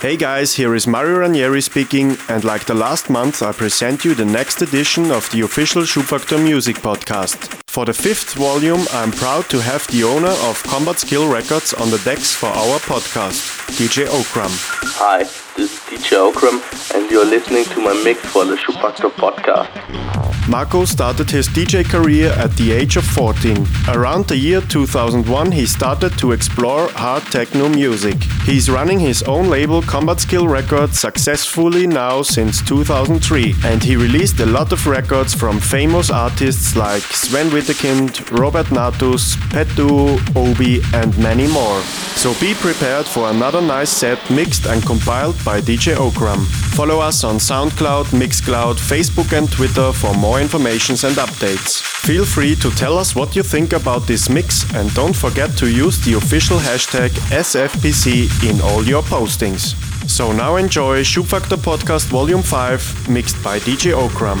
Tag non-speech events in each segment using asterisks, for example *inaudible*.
Hey guys, here is Mario Ranieri speaking, and like the last month, I present you the next edition of the official Schubfaktor Music Podcast. For the fifth volume, I'm proud to have the owner of Combat Skill Records on the decks for our podcast, DJ Ocram. Hi, this is DJ Ocram, and you're listening to my mix for the Schubfaktor Podcast. Marco started his DJ career at the age of 14. Around the year 2001, he started to explore hard techno music. He's running his own label Combat Skill Records successfully now since 2003, and he released a lot of records from famous artists like Sven Wittekind, Robert Natus, Petu, Obi, and many more. So be prepared for another nice set mixed and compiled by DJ Ocram. Follow us on SoundCloud, Mixcloud, Facebook, and Twitter for more informations and updates. Feel free to tell us what you think about this mix and don't forget to use the official hashtag SFPC in all your postings. So now enjoy Schubfaktor Podcast Volume 5 mixed by DJ Ocram.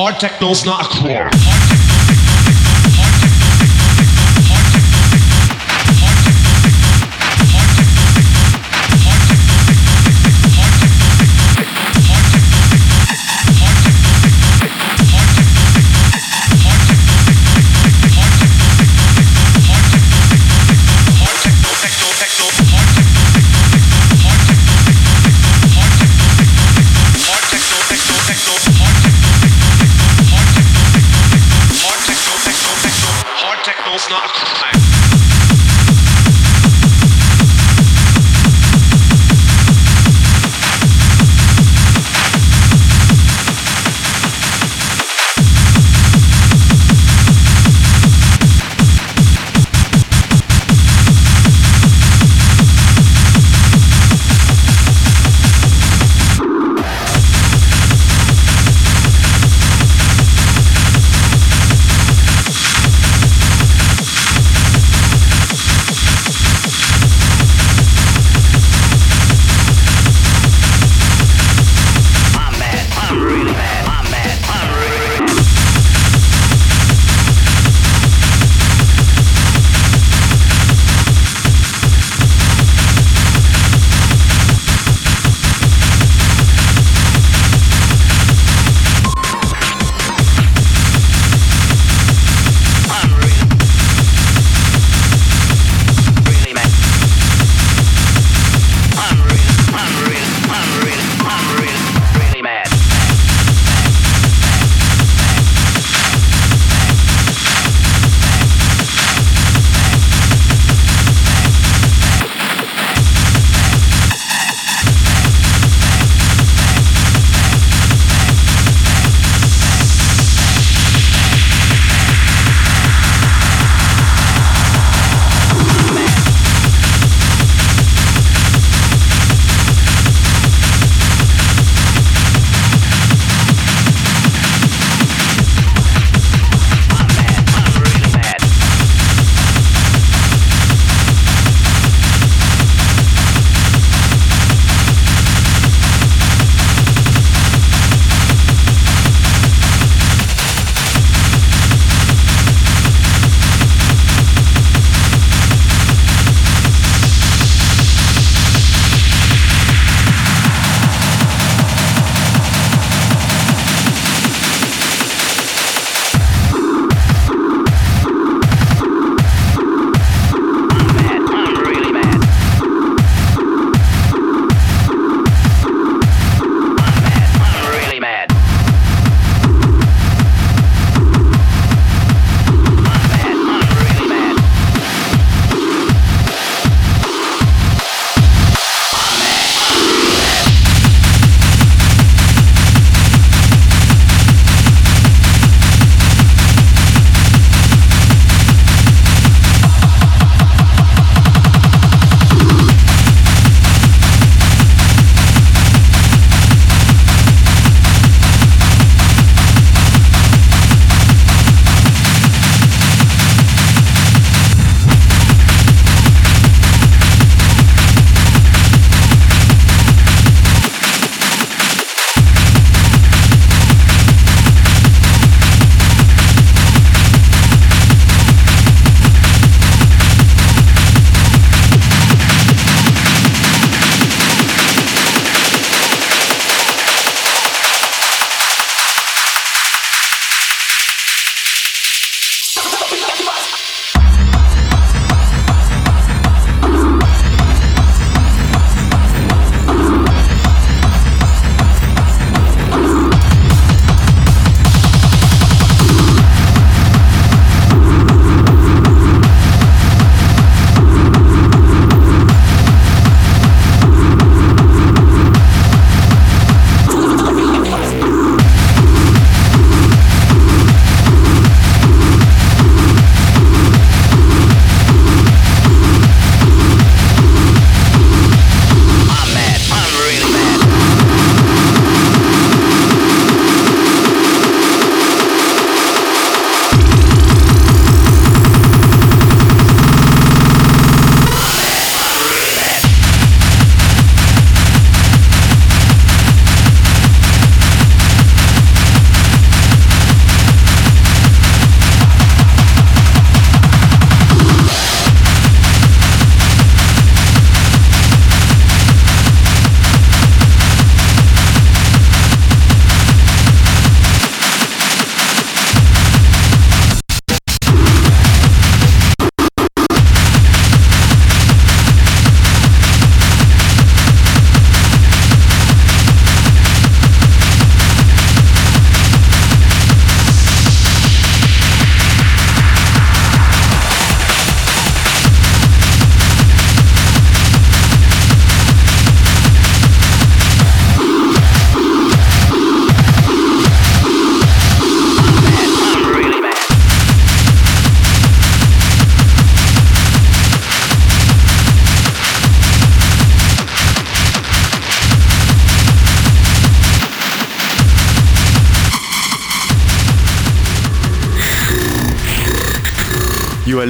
Hard techno's not a crime.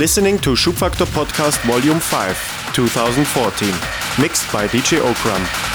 Listening to Schubfaktor Podcast Volume 5, 2014, mixed by DJ Ocram.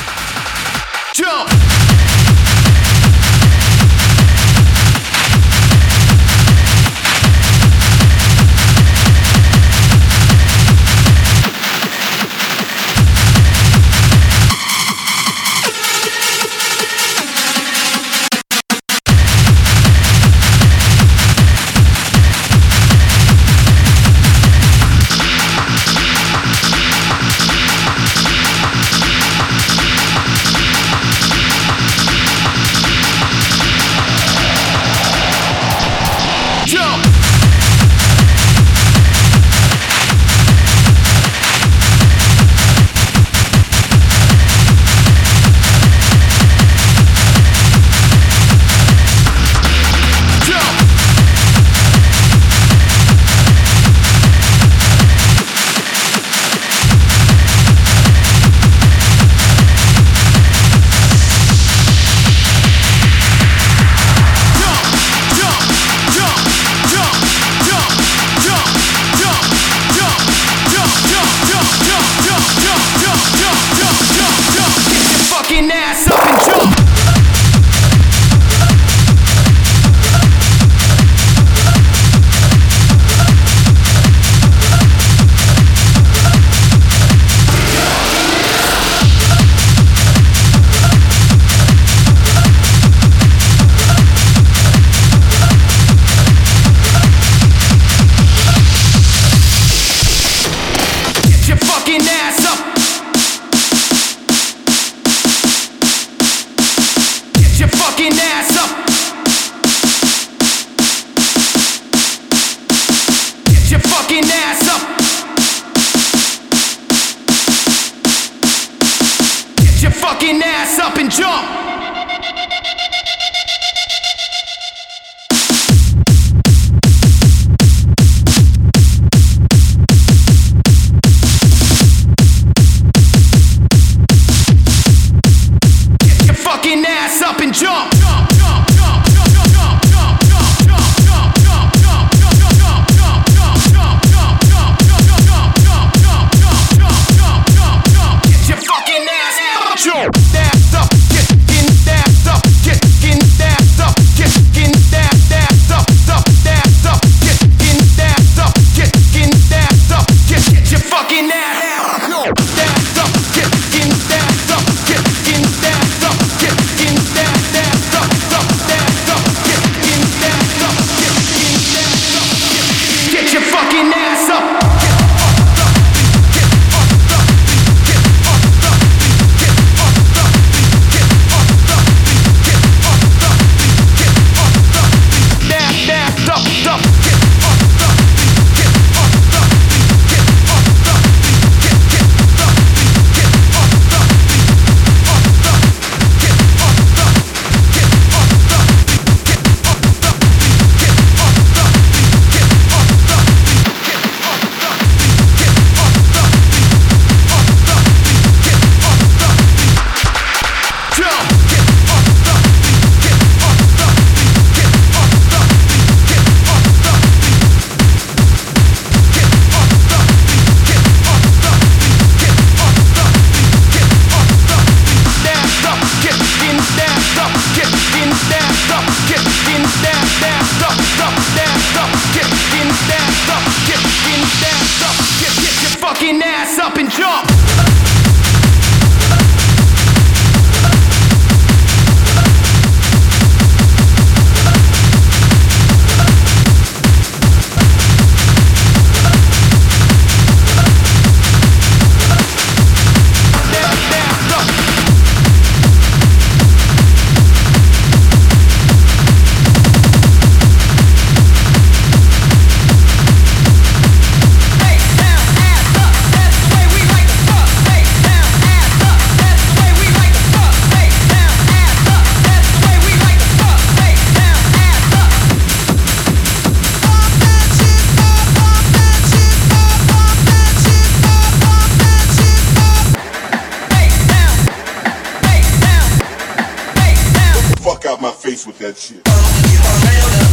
That shit.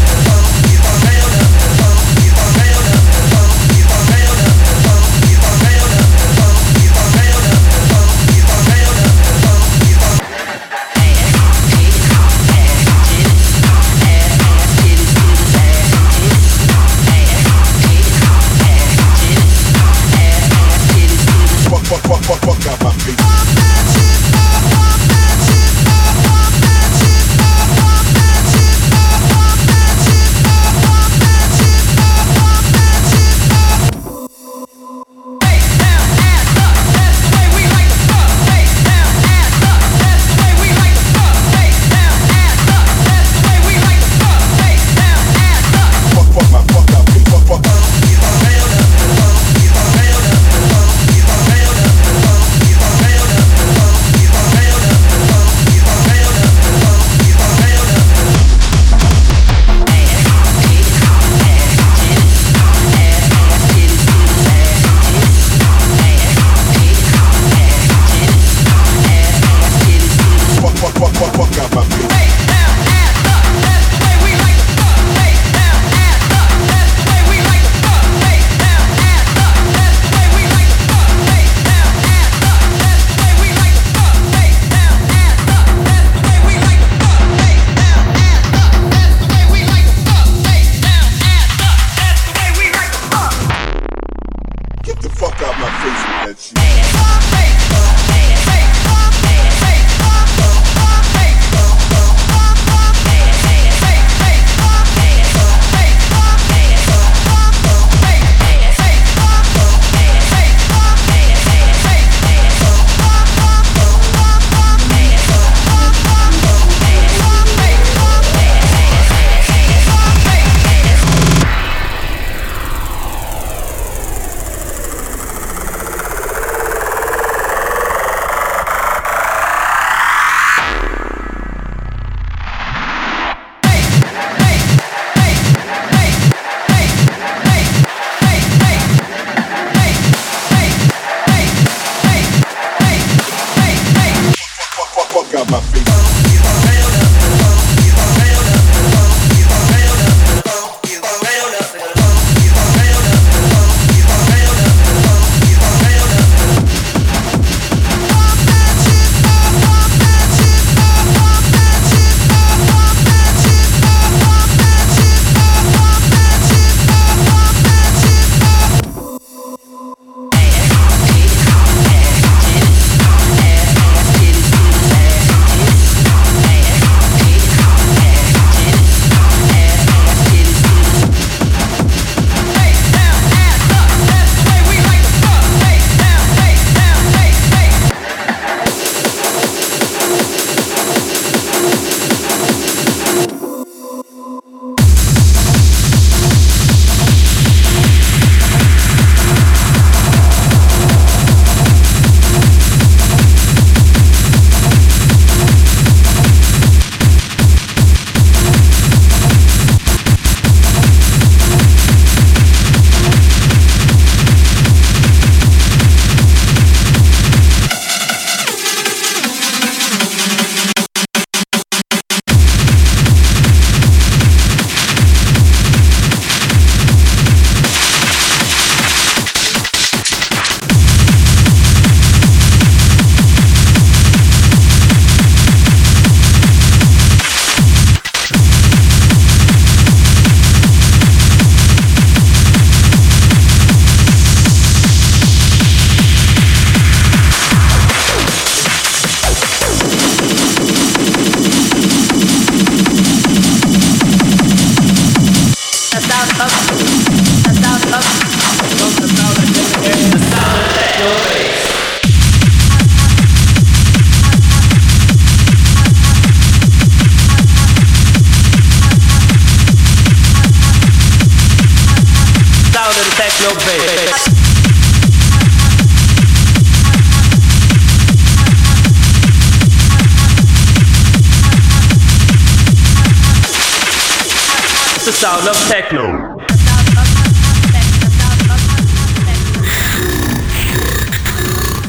Techno.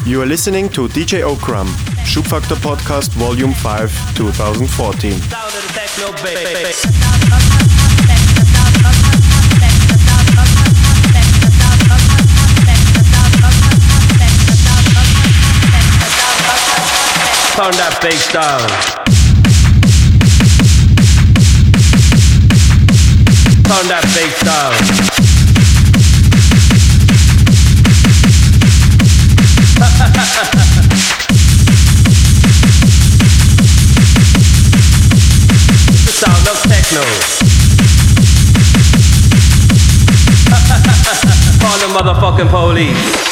You are listening to DJ Ocram, Schubfaktor Podcast Volume 5, 2014. Sound of the techno bass. Turn that bass down. Turn that bass down. Call the *laughs* motherfucking police.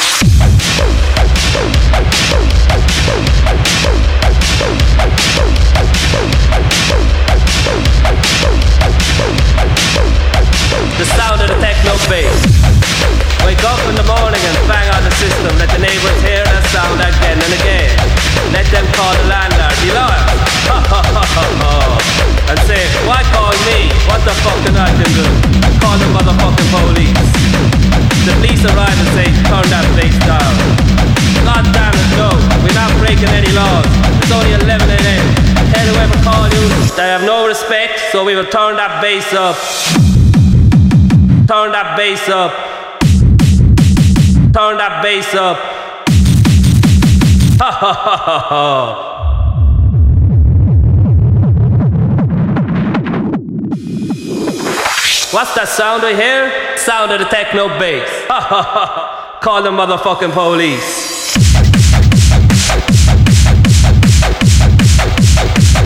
Will turn that bass up. Turn that bass up. Turn that bass up. Ha ha ha ha ha. What's that sound I hear? Sound of the techno bass. Ha ha ha. Call the motherfucking police.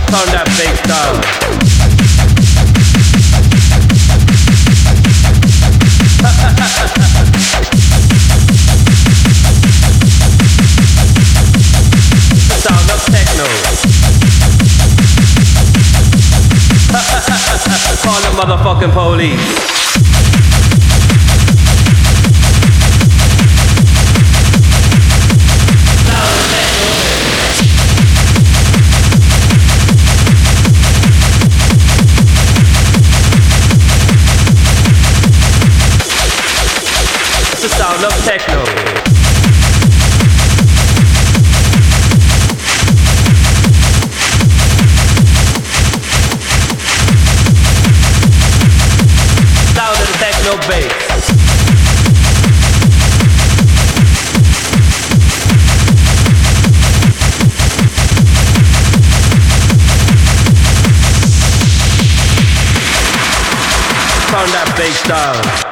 Turn that bass down. Motherfucking police. Turn that bass down.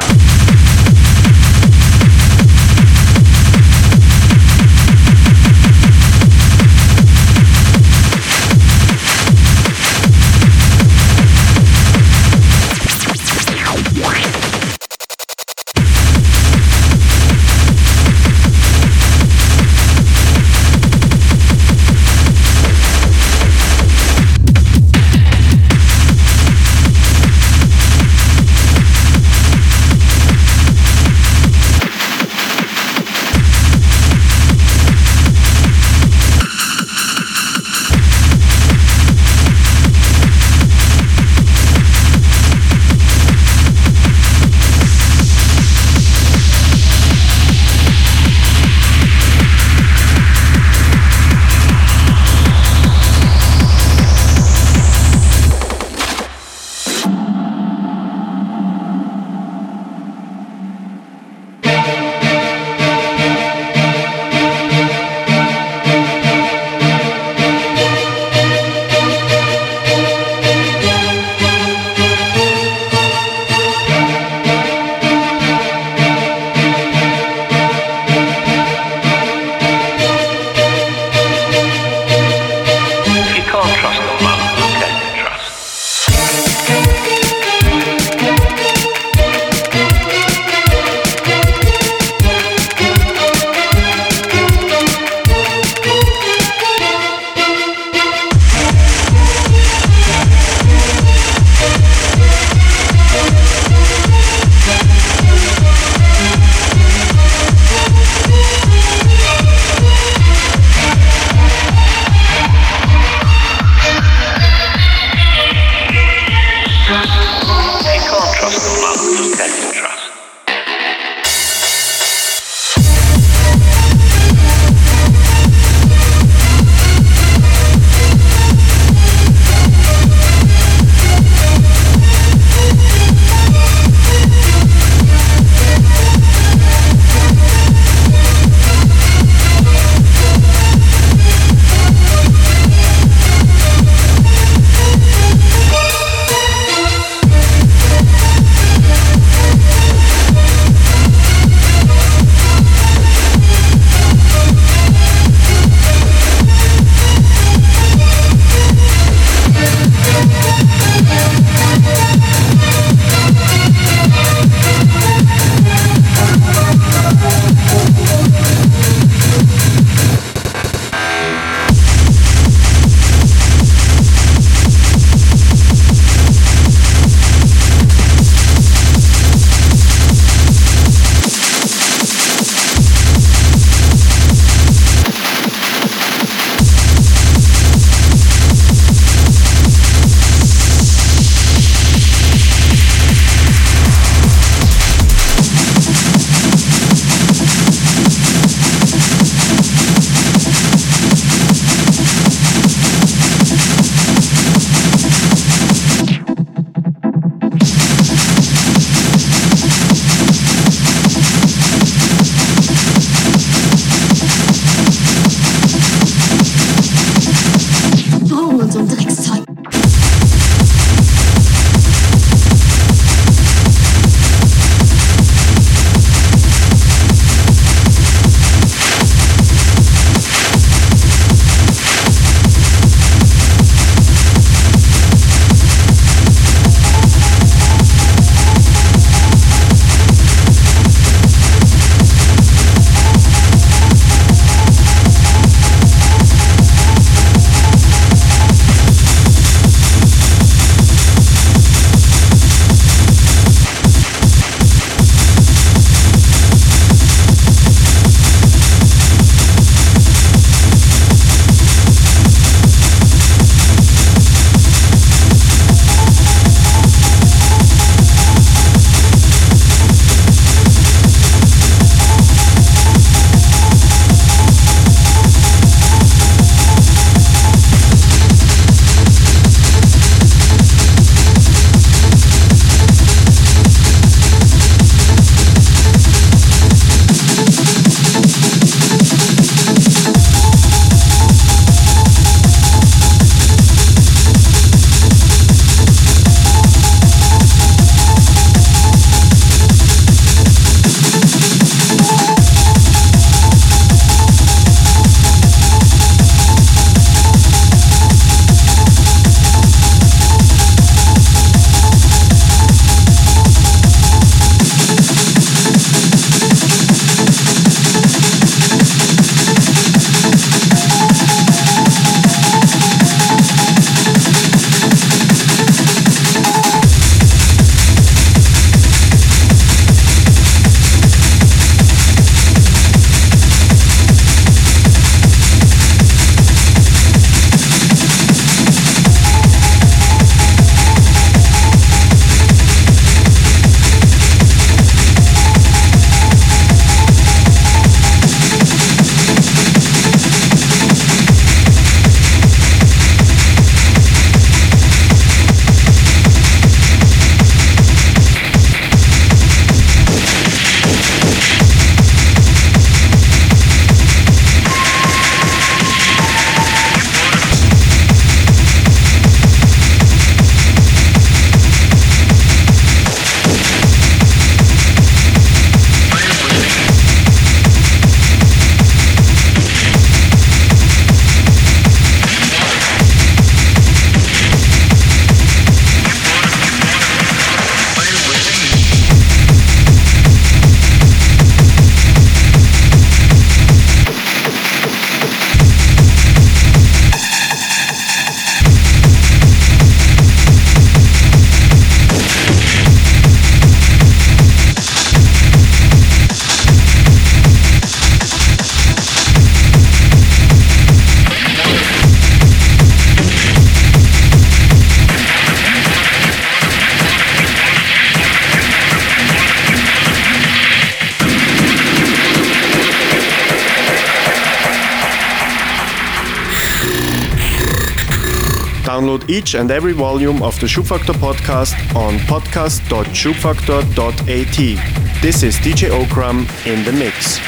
Each and every volume of the Schubfaktor podcast on podcast.schubfaktor.at. This is DJ Ocram in the mix.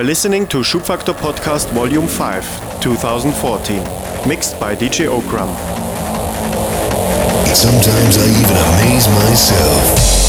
Are listening to Schubfaktor Podcast Volume 5, 2014, mixed by DJ Ocram. Sometimes I even amaze myself.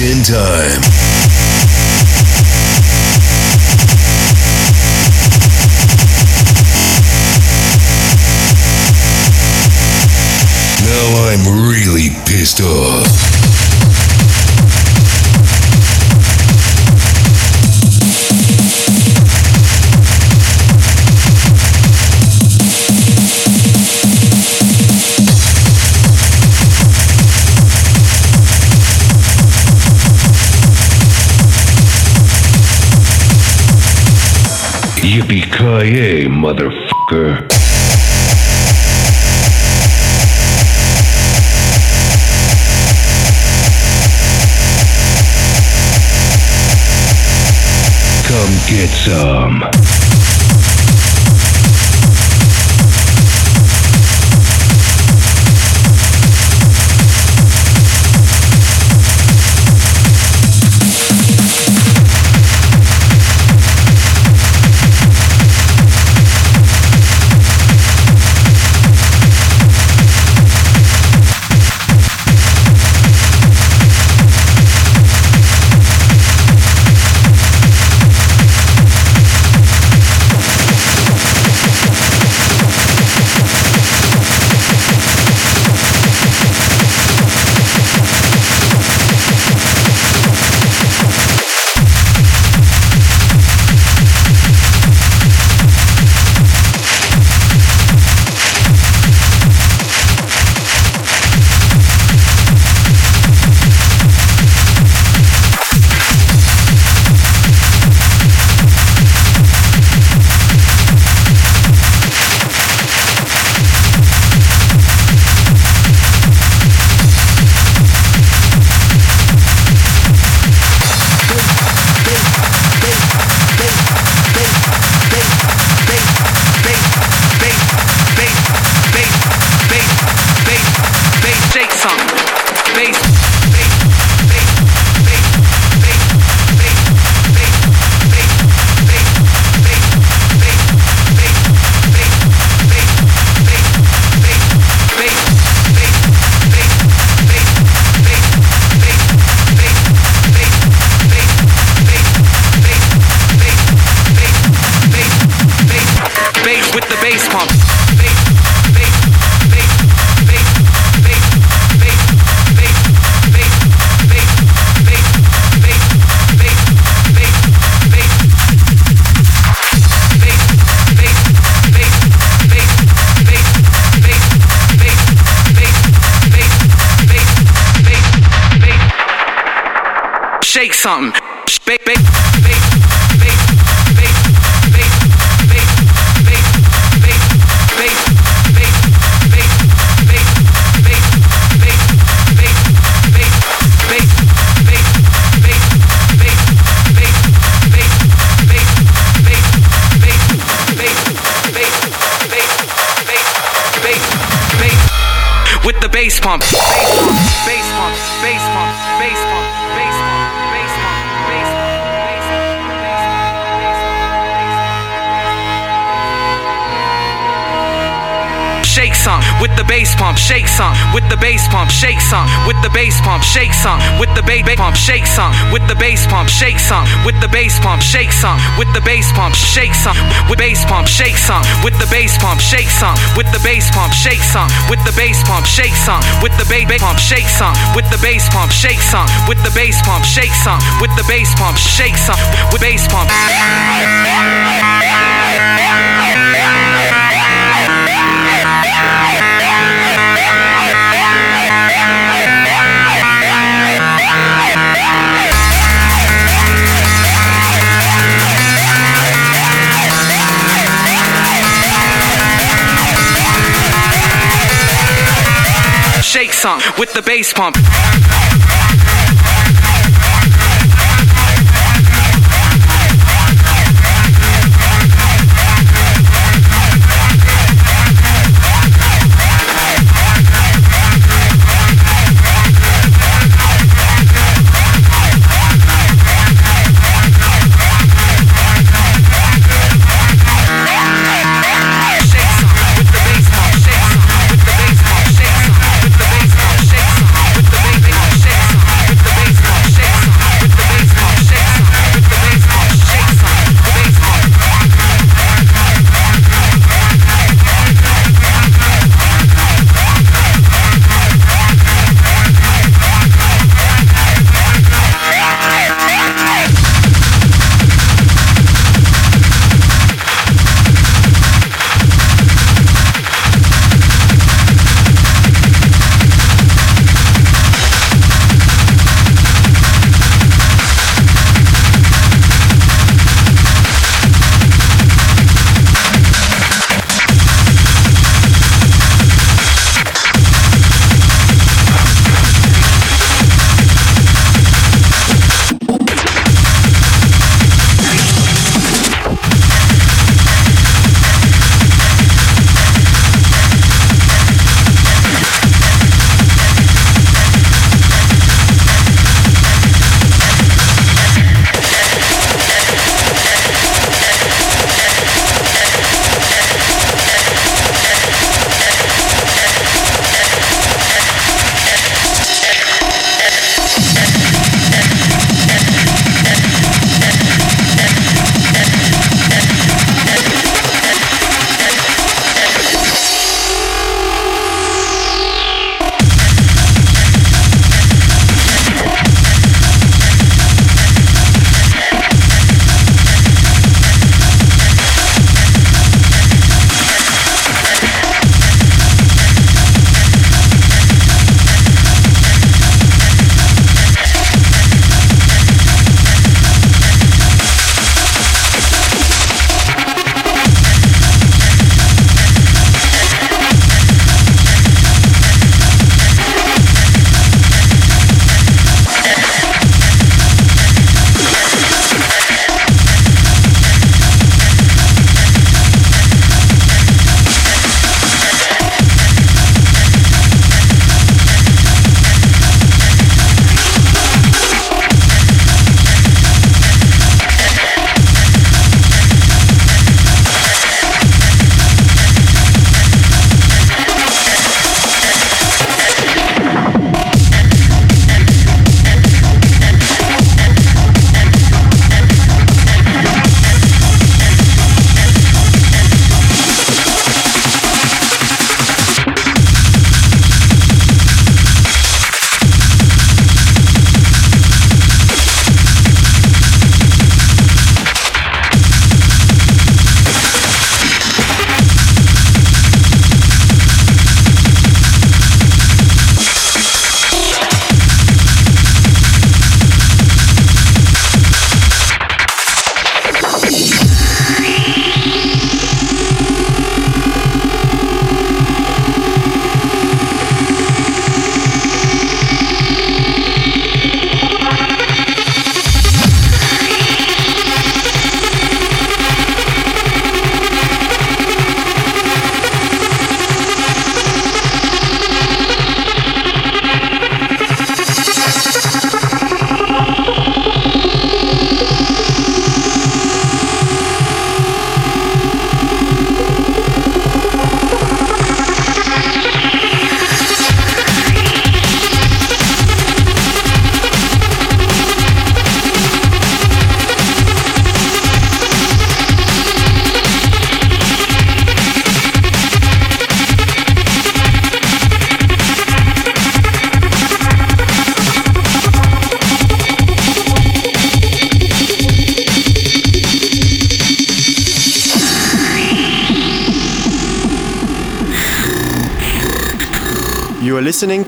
In time. Yippee-ki-yay, motherfucker. Come get some. With the bass pump. With the bass pump, shake some with the bass pump, shake some with the bass pump, shake some with the bass pump, shake some with the bass pump, shake some with the bass pump, shake some with the bass pump, shake some with bass pump, shake some with the bass pump, shake some with the bass pump, shake some with the bass pump, shake some with the bass pump, shake some with the bass pump, shake some with the bass pump, shake some with the bass pump, shake some with bass pump. Some with the bass pump.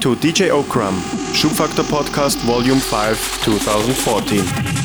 To DJ Ocram, Schubfaktor Podcast Volume 5, 2014.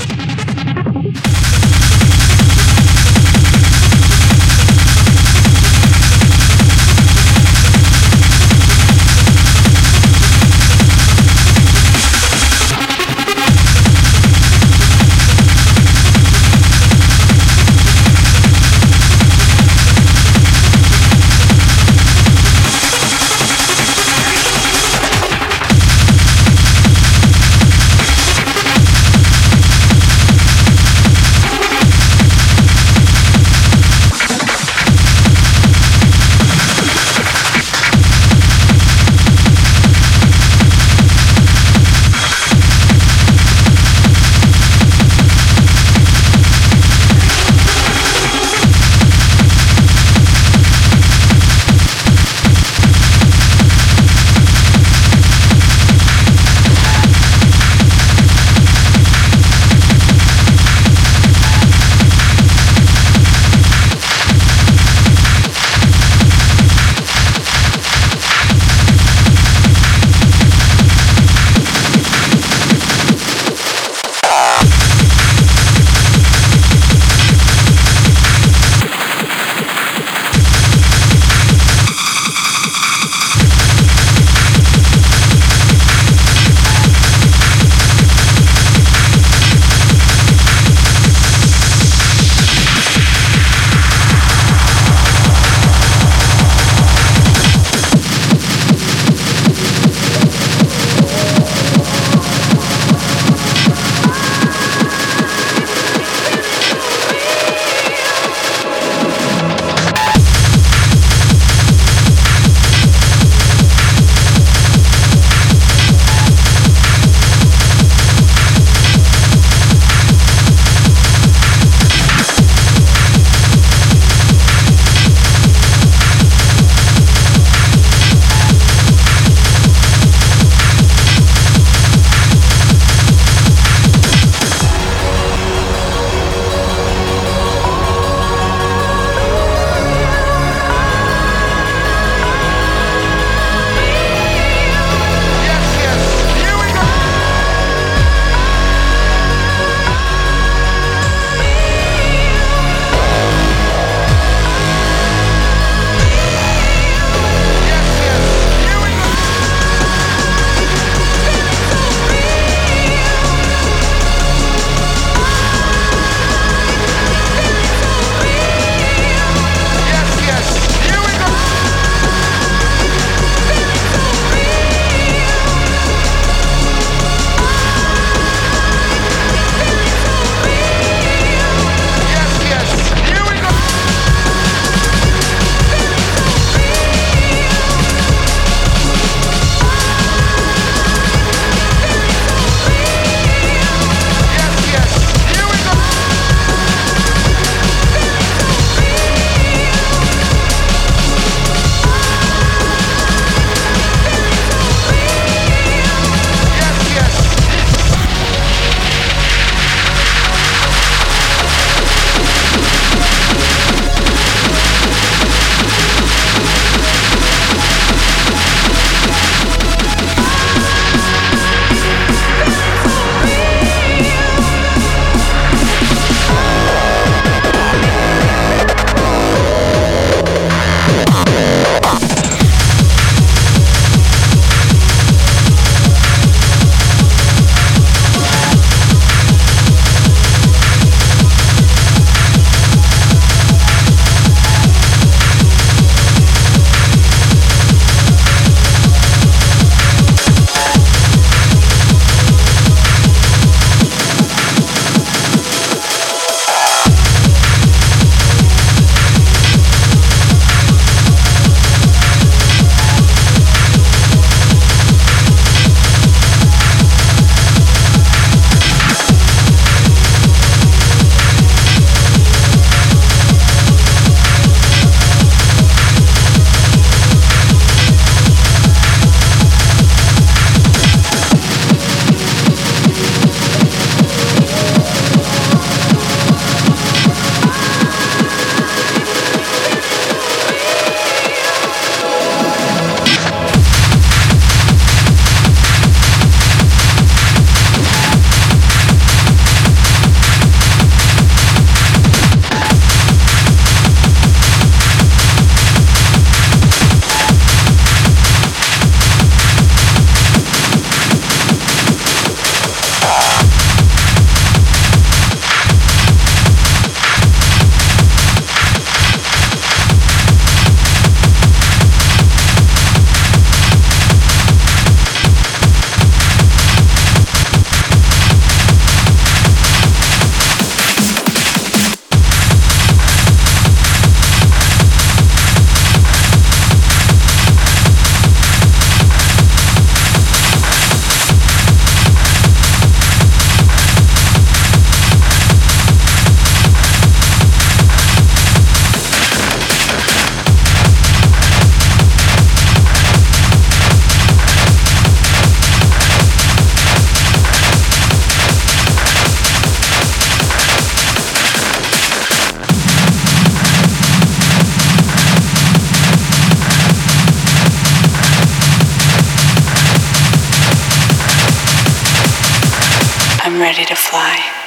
Ready to fly.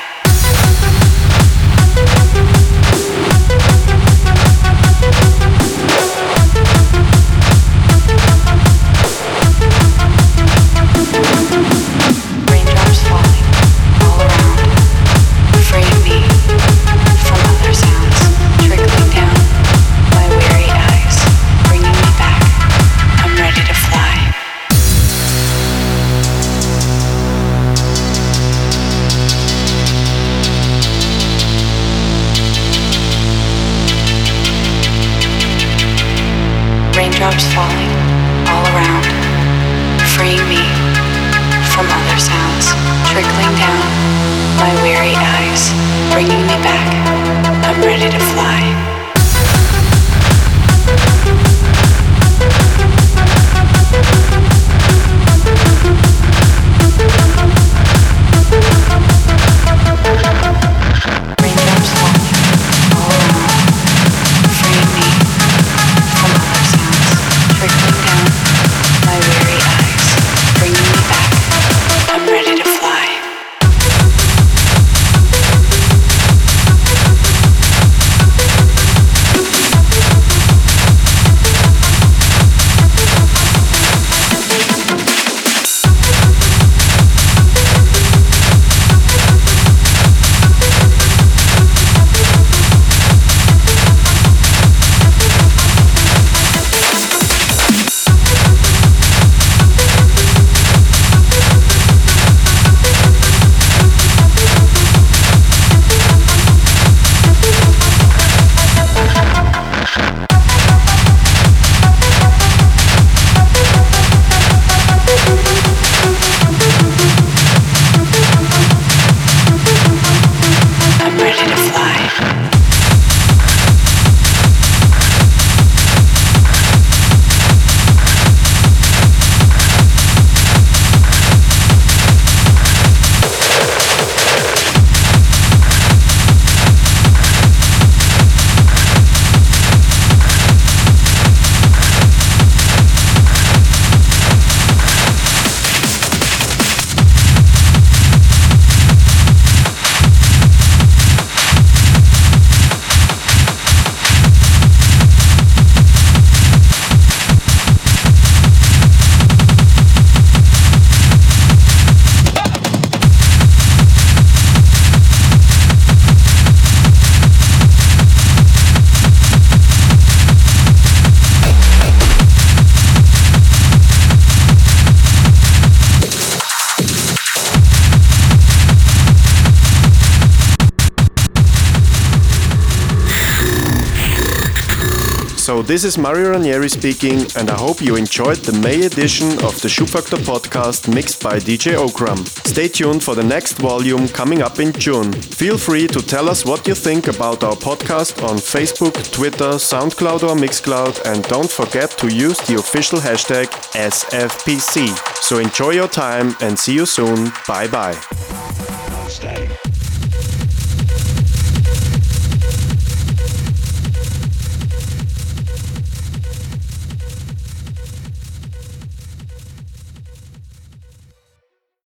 This is Mario Ranieri speaking, and I hope you enjoyed the May edition of the Schubfaktor podcast mixed by DJ Ocram. Stay tuned for the next volume coming up in June. Feel free to tell us what you think about our podcast on Facebook, Twitter, SoundCloud or Mixcloud, and don't forget to use the official hashtag SFPC. So enjoy your time and see you soon. Bye bye.